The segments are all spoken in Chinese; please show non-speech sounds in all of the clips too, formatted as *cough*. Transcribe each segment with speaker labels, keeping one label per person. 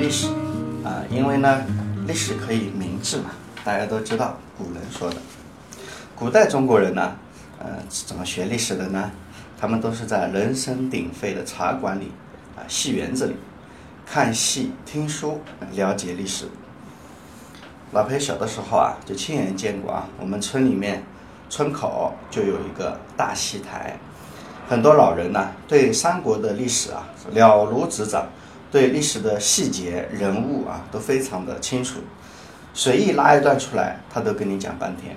Speaker 1: 历史啊，因为呢，历史可以明智嘛。大家都知道古人说的，古代中国人呢，呃，怎么学历史的呢？他们都是在人声鼎沸的茶馆里啊，戏园子里看戏、听书，了解历史。老裴小的时候啊，就亲眼见过啊，我们村里面村口就有一个大戏台。很多老人呢，对三国的历史啊了如指掌，对历史的细节人物啊都非常的清楚，随意拉一段出来，他都跟你讲半天。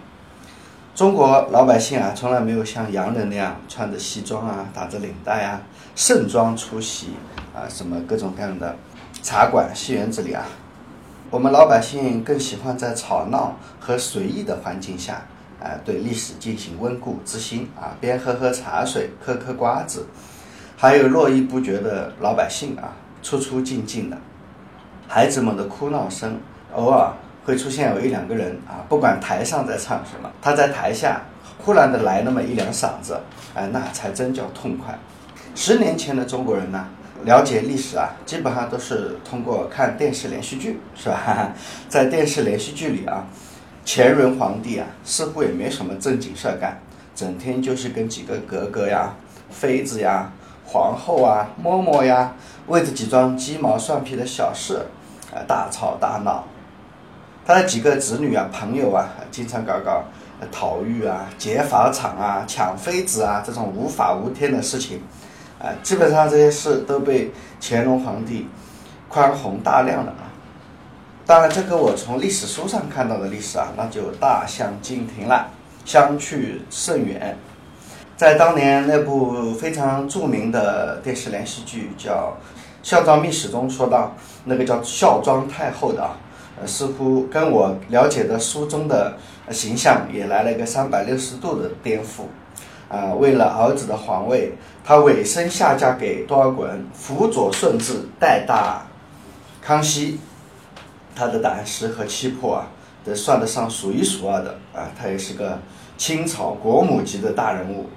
Speaker 1: 中国老百姓啊，从来没有像洋人那样穿着西装啊，打着领带啊，盛装出席啊，什么各种各样的茶馆、戏园子里啊。我们老百姓更喜欢在吵闹和随意的环境下。啊，对历史进行温故知新啊，边喝喝茶水，嗑嗑瓜子，还有络绎不绝的老百姓啊，出出进进的，孩子们的哭闹声，偶尔会出现有一两个人啊，不管台上在唱什么，他在台下忽然的来那么一两嗓子，哎，那才真叫痛快。十年前的中国人呢，了解历史啊，基本上都是通过看电视连续剧，是吧？*laughs* 在电视连续剧里啊。乾隆皇帝啊，似乎也没什么正经事儿干，整天就是跟几个格格呀、妃子呀、皇后啊、嬷嬷呀，为着几桩鸡毛蒜皮的小事，啊大吵大闹。他的几个子女啊、朋友啊，经常搞搞逃狱啊、劫法场啊、抢妃子啊这种无法无天的事情，啊，基本上这些事都被乾隆皇帝宽宏大量了啊。当然，这个我从历史书上看到的历史啊，那就大相径庭了，相去甚远。在当年那部非常著名的电视连续剧叫《孝庄秘史》中说到，那个叫孝庄太后的啊，似乎跟我了解的书中的形象也来了一个三百六十度的颠覆。啊，为了儿子的皇位，她委身下嫁给多尔衮，辅佐顺治，带大康熙。他的胆识和气魄啊，都算得上数一数二的啊！他也是个清朝国母级的大人物。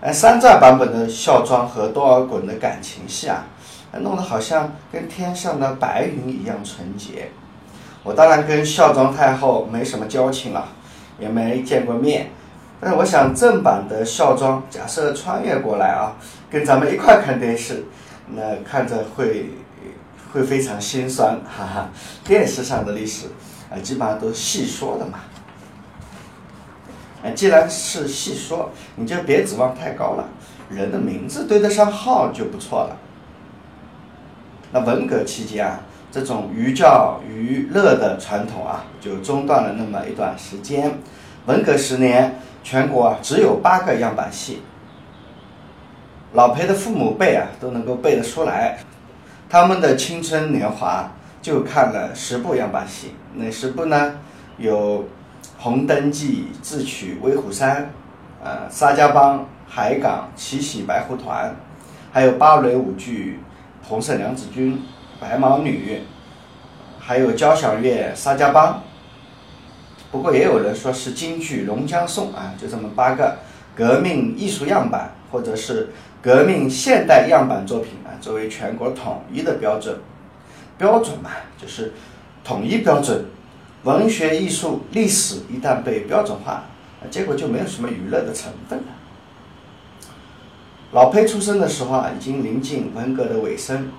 Speaker 1: 哎，山寨版本的孝庄和多尔衮的感情戏啊，弄得好像跟天上的白云一样纯洁。我当然跟孝庄太后没什么交情了，也没见过面。但是我想正版的孝庄，假设穿越过来啊，跟咱们一块看电视，那看着会。会非常心酸，哈哈！电视上的历史，啊，基本上都细说的嘛。既然是戏说，你就别指望太高了。人的名字对得上号就不错了。那文革期间啊，这种寓教于乐的传统啊，就中断了那么一段时间。文革十年，全国啊只有八个样板戏。老裴的父母辈啊，都能够背得出来。他们的青春年华就看了十部样板戏，哪十部呢？有《红灯记》《智取威虎山》，呃，《沙家浜》《海港》《七喜白狐团》，还有芭蕾舞剧《红色娘子军》《白毛女》，还有交响乐《沙家浜》。不过也有人说是京剧《龙江颂》啊，就这么八个革命艺术样板，或者是。革命现代样板作品啊，作为全国统一的标准，标准嘛，就是统一标准。文学艺术历史一旦被标准化，结果就没有什么娱乐的成分了。老裴出生的时候啊，已经临近文革的尾声。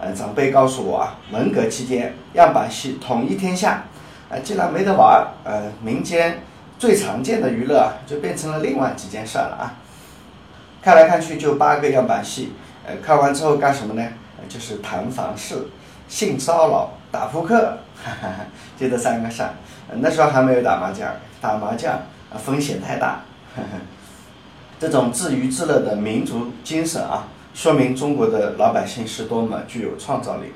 Speaker 1: 呃，长辈告诉我啊，文革期间样板戏统一天下，啊，既然没得玩，呃，民间最常见的娱乐啊，就变成了另外几件事了啊。看来看去就八个样板戏，呃，看完之后干什么呢？就是谈房事、性骚扰、打扑克，哈哈，就这三个事儿。那时候还没有打麻将，打麻将风险太大。呵 *laughs* 呵这种自娱自乐的民族精神啊，说明中国的老百姓是多么具有创造力。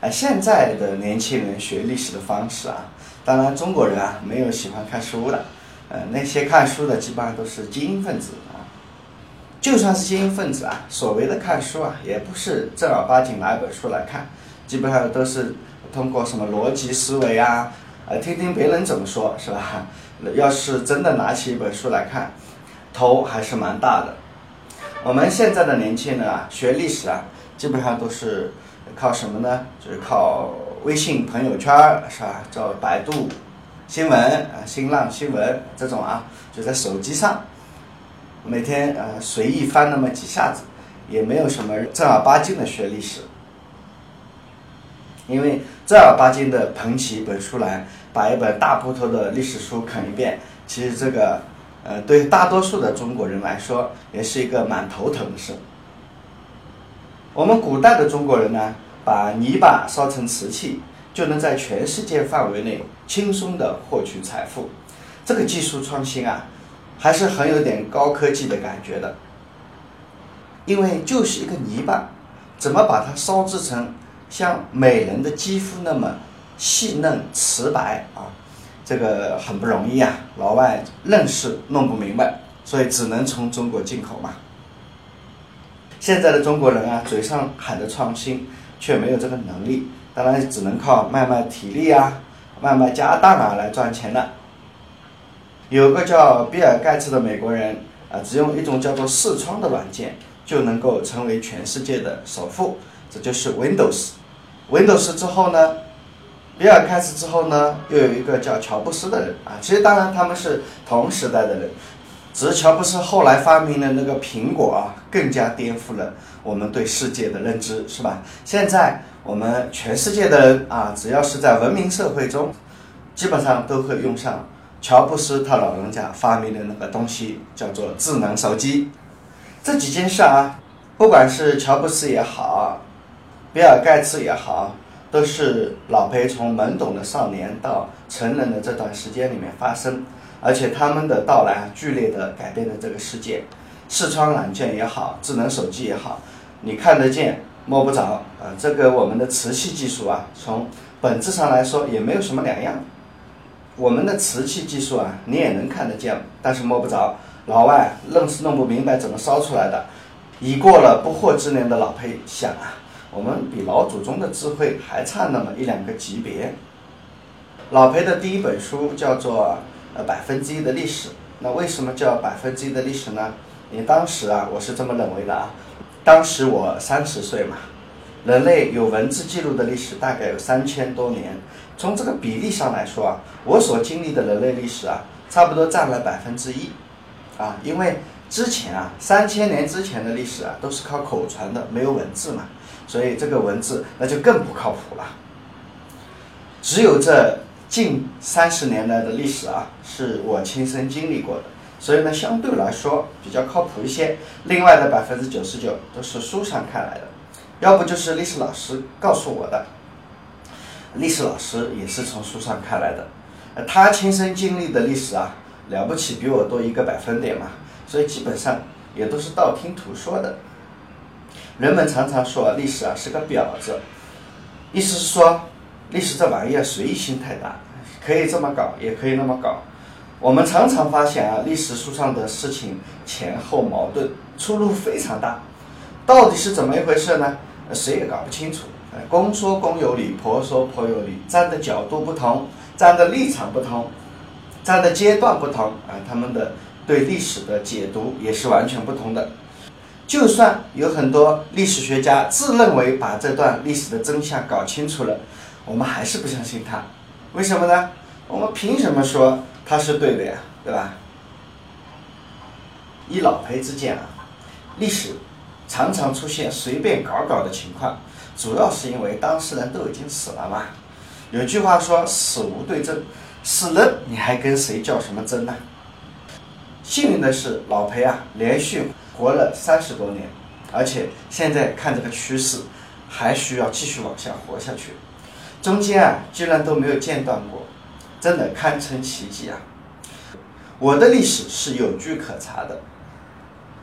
Speaker 1: 啊，现在的年轻人学历史的方式啊，当然中国人啊没有喜欢看书的，呃，那些看书的基本上都是精英分子啊。就算是精英分子啊，所谓的看书啊，也不是正儿八经拿一本书来看，基本上都是通过什么逻辑思维啊，呃，听听别人怎么说，是吧？*laughs* 要是真的拿起一本书来看，头还是蛮大的。我们现在的年轻人啊，学历史啊，基本上都是靠什么呢？就是靠微信朋友圈是吧？叫百度新闻啊、新浪新闻这种啊，就在手机上每天呃随意翻那么几下子，也没有什么正儿八经的学历史。因为正儿八经的捧起一本书来，把一本大部头的历史书啃一遍，其实这个，呃，对大多数的中国人来说，也是一个蛮头疼的事。我们古代的中国人呢，把泥巴烧成瓷器，就能在全世界范围内轻松的获取财富。这个技术创新啊，还是很有点高科技的感觉的。因为就是一个泥巴，怎么把它烧制成？像美人的肌肤那么细嫩瓷白啊，这个很不容易啊，老外愣是弄不明白，所以只能从中国进口嘛。现在的中国人啊，嘴上喊着创新，却没有这个能力，当然只能靠卖卖体力啊，卖卖家当啊来赚钱了。有个叫比尔盖茨的美国人啊，只用一种叫做视窗的软件，就能够成为全世界的首富，这就是 Windows。Windows 之后呢，比尔盖茨之后呢，又有一个叫乔布斯的人啊。其实当然他们是同时代的人，只是乔布斯后来发明的那个苹果啊，更加颠覆了我们对世界的认知，是吧？现在我们全世界的人啊，只要是在文明社会中，基本上都会用上乔布斯他老人家发明的那个东西，叫做智能手机。这几件事啊，不管是乔布斯也好。比尔盖茨也好，都是老裴从懵懂的少年到成人的这段时间里面发生，而且他们的到来剧烈的改变了这个世界。视窗软件也好，智能手机也好，你看得见摸不着啊。这个我们的瓷器技术啊，从本质上来说也没有什么两样。我们的瓷器技术啊，你也能看得见，但是摸不着。老外愣是弄不明白怎么烧出来的。已过了不惑之年的老裴想啊。我们比老祖宗的智慧还差那么一两个级别。老裴的第一本书叫做《呃百分之一的历史》，那为什么叫百分之一的历史呢？因为当时啊，我是这么认为的啊，当时我三十岁嘛，人类有文字记录的历史大概有三千多年，从这个比例上来说啊，我所经历的人类历史啊，差不多占了百分之一，啊，因为之前啊，三千年之前的历史啊，都是靠口传的，没有文字嘛。所以这个文字那就更不靠谱了。只有这近三十年来的历史啊，是我亲身经历过的，所以呢，相对来说比较靠谱一些。另外的百分之九十九都是书上看来的，要不就是历史老师告诉我的。历史老师也是从书上看来的，他亲身经历的历史啊，了不起，比我多一个百分点嘛，所以基本上也都是道听途说的。人们常常说历史啊是个婊子，意思是说历史这玩意儿随意性太大，可以这么搞，也可以那么搞。我们常常发现啊，历史书上的事情前后矛盾，出入非常大，到底是怎么一回事呢？谁也搞不清楚。公说公有理，婆说婆有理，站的角度不同，站的立场不同，站的阶段不同啊，他们的对历史的解读也是完全不同的。就算有很多历史学家自认为把这段历史的真相搞清楚了，我们还是不相信他。为什么呢？我们凭什么说他是对的呀？对吧？以老裴之见啊，历史常常出现随便搞搞的情况，主要是因为当事人都已经死了嘛。有句话说“死无对证”，死了你还跟谁较什么真呢？幸运的是，老裴啊，连续。活了三十多年，而且现在看这个趋势，还需要继续往下活下去。中间啊，居然都没有间断过，真的堪称奇迹啊！我的历史是有据可查的。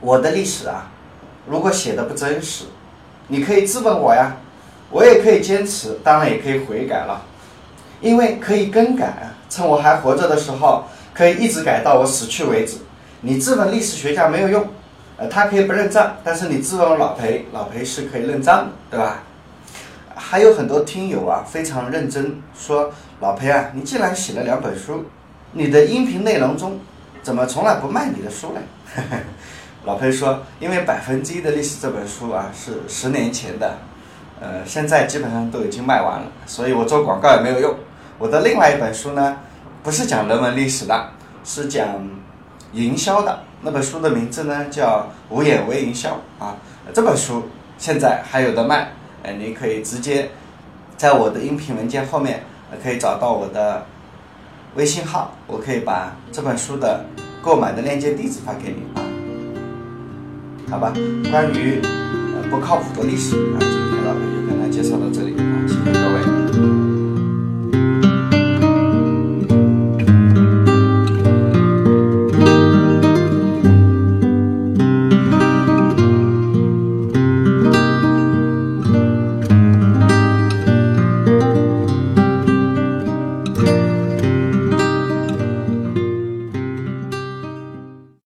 Speaker 1: 我的历史啊，如果写的不真实，你可以质问我呀，我也可以坚持，当然也可以悔改了，因为可以更改。趁我还活着的时候，可以一直改到我死去为止。你质问历史学家没有用。呃，他可以不认账，但是你质问老裴，老裴是可以认账的，对吧？还有很多听友啊，非常认真说，老裴啊，你既然写了两本书，你的音频内容中怎么从来不卖你的书呢？*laughs* 老裴说，因为百分之一的历史这本书啊是十年前的，呃，现在基本上都已经卖完了，所以我做广告也没有用。我的另外一本书呢，不是讲人文历史的，是讲营销的。那本书的名字呢叫《无眼微营销》啊。这本书现在还有的卖，哎，你可以直接在我的音频文件后面可以找到我的微信号，我可以把这本书的购买的链接地址发给你啊。好吧，关于呃。不靠谱的历史啊！今天老板就跟他介绍到这里啊，谢谢。